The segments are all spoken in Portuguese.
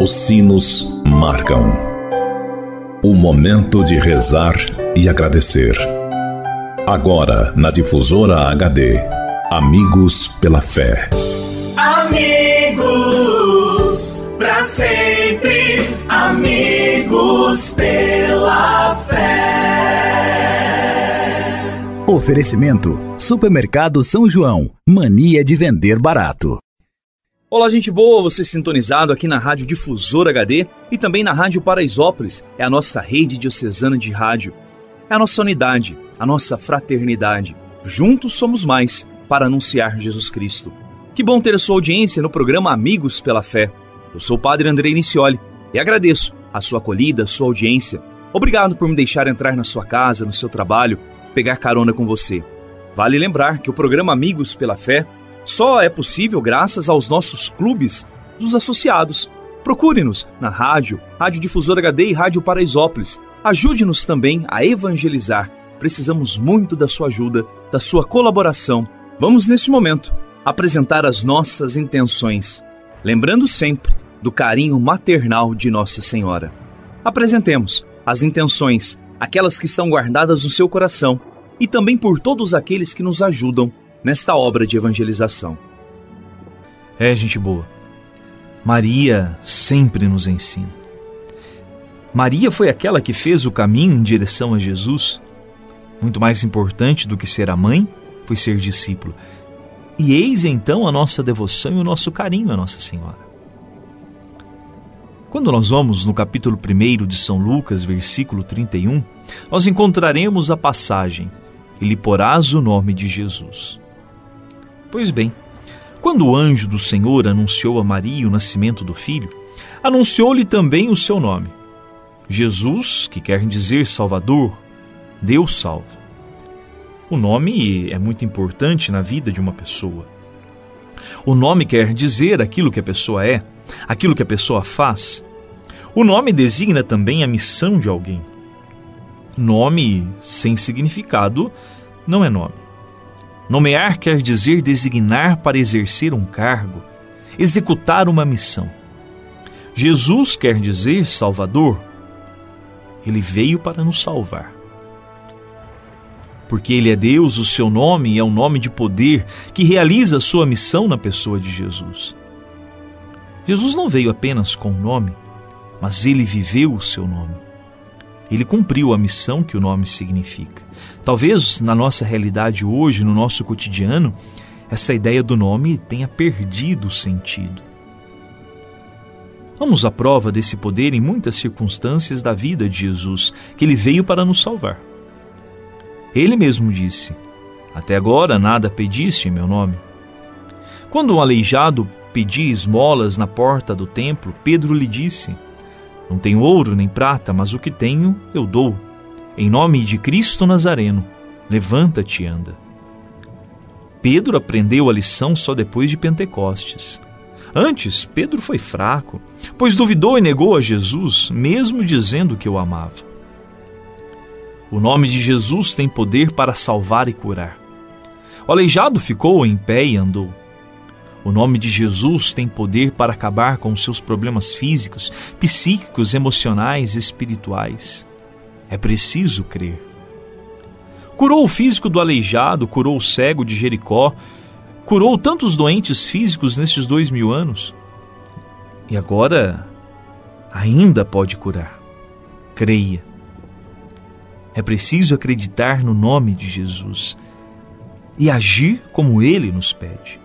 Os sinos marcam o momento de rezar e agradecer. Agora, na difusora HD, Amigos pela Fé. Amigos, para sempre, amigos pela fé. Oferecimento: Supermercado São João. Mania de vender barato. Olá, gente boa, você sintonizado aqui na Rádio Difusor HD e também na Rádio Paraisópolis, é a nossa rede diocesana de rádio. É a nossa unidade, a nossa fraternidade. Juntos somos mais para anunciar Jesus Cristo. Que bom ter a sua audiência no programa Amigos pela Fé. Eu sou o Padre Andrei Nicioli e agradeço a sua acolhida, a sua audiência. Obrigado por me deixar entrar na sua casa, no seu trabalho, pegar carona com você. Vale lembrar que o programa Amigos pela Fé só é possível graças aos nossos clubes dos associados. Procure-nos na rádio, Rádio Difusor HD e Rádio Paraisópolis. Ajude-nos também a evangelizar. Precisamos muito da sua ajuda, da sua colaboração. Vamos, neste momento, apresentar as nossas intenções, lembrando sempre do carinho maternal de Nossa Senhora. Apresentemos as intenções, aquelas que estão guardadas no seu coração, e também por todos aqueles que nos ajudam nesta obra de evangelização. É, gente boa. Maria sempre nos ensina. Maria foi aquela que fez o caminho em direção a Jesus. Muito mais importante do que ser a mãe foi ser discípulo. E eis então a nossa devoção e o nosso carinho a Nossa Senhora. Quando nós vamos no capítulo 1 de São Lucas, versículo 31, nós encontraremos a passagem: E lhe porás o nome de Jesus. Pois bem, quando o anjo do Senhor anunciou a Maria o nascimento do filho, anunciou-lhe também o seu nome. Jesus, que quer dizer Salvador, Deus salva. O nome é muito importante na vida de uma pessoa. O nome quer dizer aquilo que a pessoa é, aquilo que a pessoa faz. O nome designa também a missão de alguém. Nome sem significado não é nome. Nomear quer dizer designar para exercer um cargo, executar uma missão. Jesus quer dizer Salvador. Ele veio para nos salvar. Porque Ele é Deus, o seu nome é um nome de poder que realiza a sua missão na pessoa de Jesus. Jesus não veio apenas com o nome, mas ele viveu o seu nome. Ele cumpriu a missão que o nome significa. Talvez na nossa realidade hoje, no nosso cotidiano, essa ideia do nome tenha perdido o sentido. Vamos à prova desse poder em muitas circunstâncias da vida de Jesus, que ele veio para nos salvar. Ele mesmo disse: Até agora nada pediste em meu nome. Quando um aleijado pedia esmolas na porta do templo, Pedro lhe disse: Não tenho ouro nem prata, mas o que tenho eu dou. Em nome de Cristo Nazareno, levanta-te e anda. Pedro aprendeu a lição só depois de Pentecostes. Antes, Pedro foi fraco, pois duvidou e negou a Jesus, mesmo dizendo que o amava. O nome de Jesus tem poder para salvar e curar. O aleijado ficou em pé e andou. O nome de Jesus tem poder para acabar com os seus problemas físicos, psíquicos, emocionais espirituais. É preciso crer. Curou o físico do aleijado, curou o cego de Jericó, curou tantos doentes físicos nesses dois mil anos. E agora ainda pode curar. Creia. É preciso acreditar no nome de Jesus e agir como ele nos pede.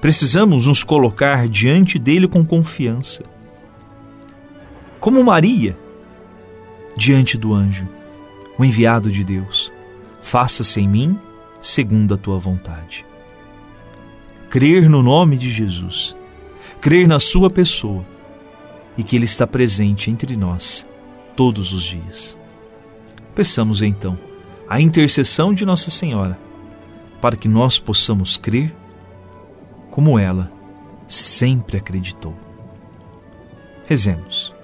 Precisamos nos colocar diante dele com confiança. Como Maria, diante do anjo, o enviado de Deus. Faça-se em mim segundo a tua vontade. Crer no nome de Jesus, crer na sua pessoa e que Ele está presente entre nós todos os dias. Peçamos então a intercessão de Nossa Senhora para que nós possamos crer como ela sempre acreditou. Rezemos.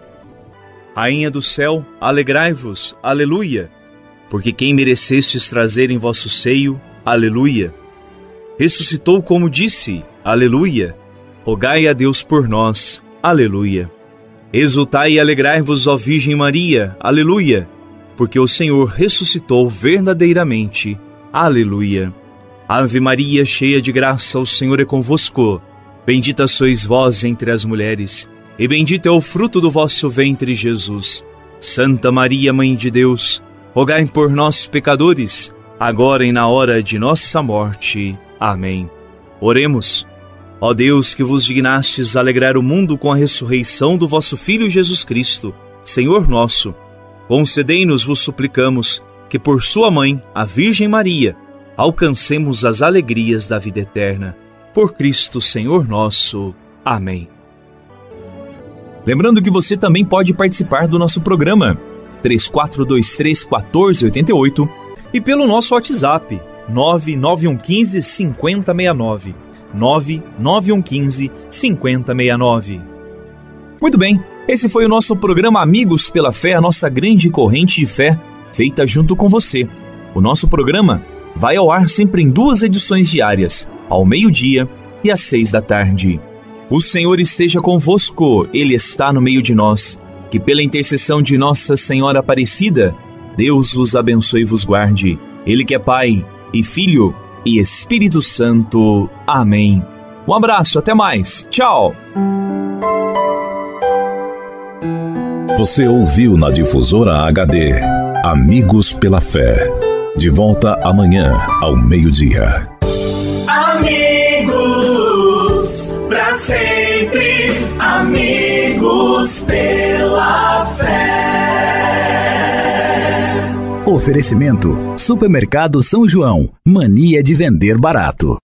Rainha do céu, alegrai-vos, aleluia, porque quem merecestes trazer em vosso seio Aleluia. Ressuscitou como disse, Aleluia. Rogai a Deus por nós, Aleluia. Exultai e alegrai-vos, ó Virgem Maria, Aleluia, porque o Senhor ressuscitou verdadeiramente, Aleluia. Ave Maria, cheia de graça, o Senhor é convosco. Bendita sois vós entre as mulheres, e bendito é o fruto do vosso ventre, Jesus. Santa Maria, Mãe de Deus, rogai por nós, pecadores, agora e na hora de nossa morte. Amém. Oremos. Ó Deus, que vos dignastes alegrar o mundo com a ressurreição do vosso Filho Jesus Cristo, Senhor nosso, concedei-nos, vos suplicamos, que por sua mãe, a Virgem Maria, alcancemos as alegrias da vida eterna. Por Cristo, Senhor nosso. Amém. Lembrando que você também pode participar do nosso programa 3423 1488 e pelo nosso WhatsApp 99115 5069. 99115 5069. Muito bem, esse foi o nosso programa Amigos pela Fé, a nossa grande corrente de fé, feita junto com você. O nosso programa vai ao ar sempre em duas edições diárias, ao meio-dia e às seis da tarde. O Senhor esteja convosco, Ele está no meio de nós. Que pela intercessão de Nossa Senhora Aparecida, Deus vos abençoe e vos guarde. Ele que é Pai e Filho e Espírito Santo. Amém. Um abraço, até mais. Tchau. Você ouviu na difusora HD Amigos pela Fé. De volta amanhã ao meio-dia. Amigos, para sempre. Amigos pela fé. Oferecimento: Supermercado São João. Mania de vender barato.